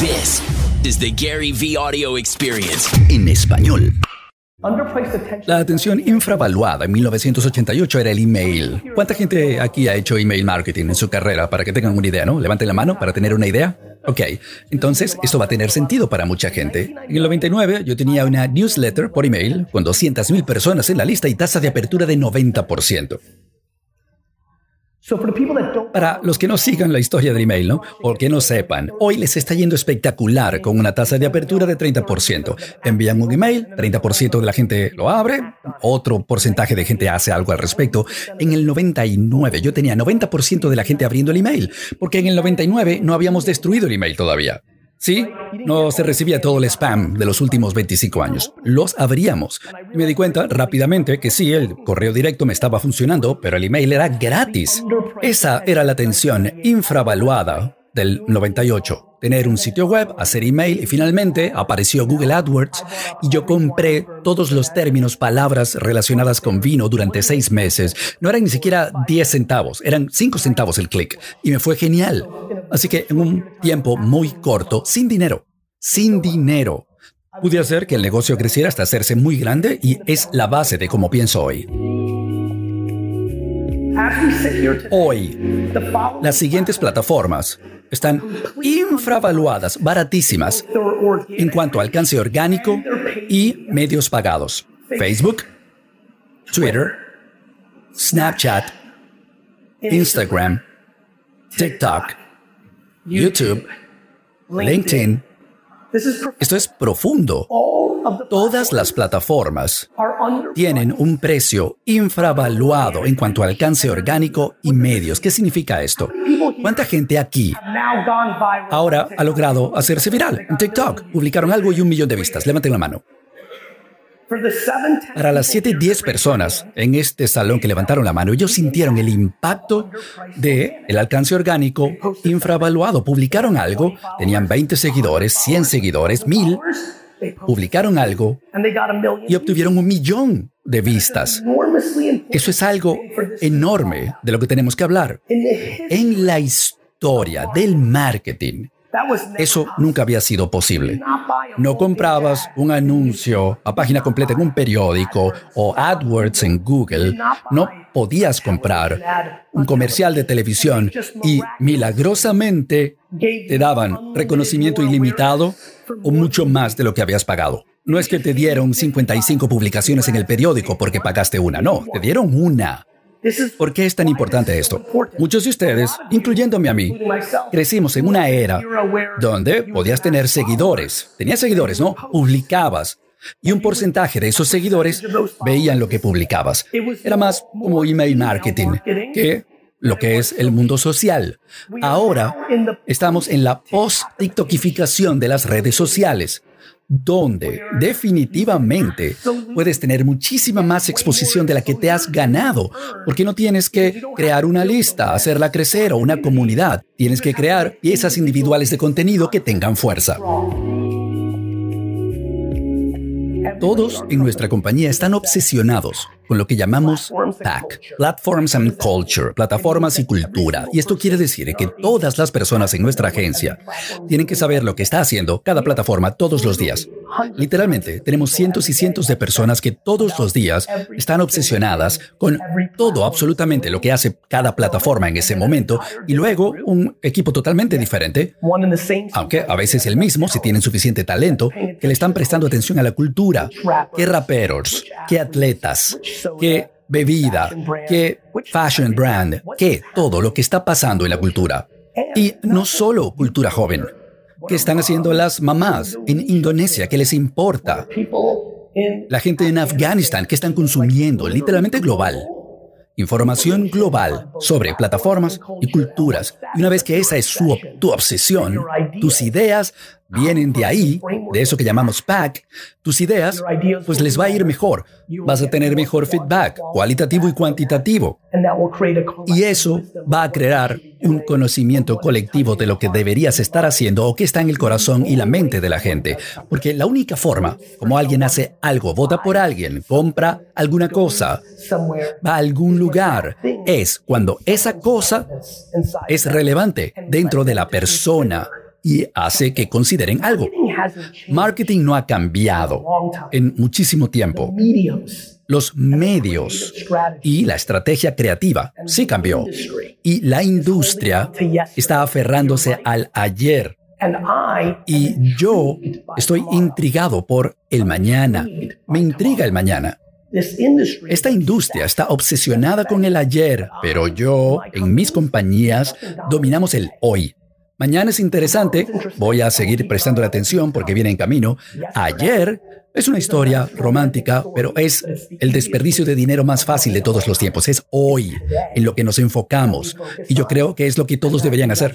This is the Gary V Audio Experience. En español. La atención infravaluada en 1988 era el email. ¿Cuánta gente aquí ha hecho email marketing en su carrera para que tengan una idea, no? Levanten la mano para tener una idea. Ok, entonces esto va a tener sentido para mucha gente. En el 99 yo tenía una newsletter por email con 200.000 personas en la lista y tasa de apertura de 90%. Para los que no sigan la historia del email, ¿no? O que no sepan, hoy les está yendo espectacular con una tasa de apertura de 30%. Envían un email, 30% de la gente lo abre, otro porcentaje de gente hace algo al respecto. En el 99 yo tenía 90% de la gente abriendo el email, porque en el 99 no habíamos destruido el email todavía. Sí, no se recibía todo el spam de los últimos 25 años. Los abríamos. me di cuenta rápidamente que sí, el correo directo me estaba funcionando, pero el email era gratis. Esa era la atención infravaluada del 98 tener un sitio web, hacer email y finalmente apareció Google AdWords y yo compré todos los términos, palabras relacionadas con vino durante seis meses. No eran ni siquiera 10 centavos, eran 5 centavos el clic y me fue genial. Así que en un tiempo muy corto, sin dinero, sin dinero, pude hacer que el negocio creciera hasta hacerse muy grande y es la base de cómo pienso hoy. Hoy, las siguientes plataformas están infravaluadas, baratísimas, en cuanto a alcance orgánico y medios pagados. Facebook, Twitter, Snapchat, Instagram, TikTok, YouTube, LinkedIn. Esto es profundo. Todas las plataformas tienen un precio infravaluado en cuanto a alcance orgánico y medios. ¿Qué significa esto? ¿Cuánta gente aquí ahora ha logrado hacerse viral? En TikTok publicaron algo y un millón de vistas. Levanten la mano. Para las 7, 10 personas en este salón que levantaron la mano, ellos sintieron el impacto de el alcance orgánico infravaluado. Publicaron algo, tenían 20 seguidores, 100 seguidores, 1000 publicaron algo y obtuvieron un millón de vistas. Eso es algo enorme de lo que tenemos que hablar. En la historia del marketing, eso nunca había sido posible. No comprabas un anuncio a página completa en un periódico o AdWords en Google. No podías comprar un comercial de televisión y milagrosamente te daban reconocimiento ilimitado o mucho más de lo que habías pagado. No es que te dieron 55 publicaciones en el periódico porque pagaste una, no, te dieron una. ¿Por qué es tan importante esto? Muchos de ustedes, incluyéndome a mí, crecimos en una era donde podías tener seguidores. Tenías seguidores, ¿no? Publicabas. Y un porcentaje de esos seguidores veían lo que publicabas. Era más como email marketing que lo que es el mundo social. Ahora estamos en la post-tiktokificación de las redes sociales donde definitivamente puedes tener muchísima más exposición de la que te has ganado, porque no tienes que crear una lista, hacerla crecer o una comunidad, tienes que crear piezas individuales de contenido que tengan fuerza. Todos en nuestra compañía están obsesionados con lo que llamamos PAC, Platforms and Culture, plataformas y cultura. Y esto quiere decir que todas las personas en nuestra agencia tienen que saber lo que está haciendo cada plataforma todos los días. Literalmente, tenemos cientos y cientos de personas que todos los días están obsesionadas con todo, absolutamente lo que hace cada plataforma en ese momento y luego un equipo totalmente diferente, aunque a veces el mismo si tienen suficiente talento, que le están prestando atención a la cultura, que raperos, que atletas, que bebida, que fashion brand, que todo lo que está pasando en la cultura. Y no solo cultura joven. ¿Qué están haciendo las mamás en Indonesia? ¿Qué les importa? La gente en Afganistán, ¿qué están consumiendo? Literalmente global. Información global sobre plataformas y culturas. Y una vez que esa es tu obsesión, tus ideas vienen de ahí, de eso que llamamos pack, tus ideas, pues les va a ir mejor. Vas a tener mejor feedback, cualitativo y cuantitativo. Y eso va a crear un conocimiento colectivo de lo que deberías estar haciendo o que está en el corazón y la mente de la gente. Porque la única forma como alguien hace algo, vota por alguien, compra alguna cosa, va a algún es cuando esa cosa es relevante dentro de la persona y hace que consideren algo. Marketing no ha cambiado en muchísimo tiempo. Los medios y la estrategia creativa sí cambió. Y la industria está aferrándose al ayer. Y yo estoy intrigado por el mañana. Me intriga el mañana. Esta industria está obsesionada con el ayer, pero yo, en mis compañías, dominamos el hoy. Mañana es interesante, voy a seguir prestando atención porque viene en camino. Ayer es una historia romántica, pero es el desperdicio de dinero más fácil de todos los tiempos. Es hoy en lo que nos enfocamos. Y yo creo que es lo que todos deberían hacer.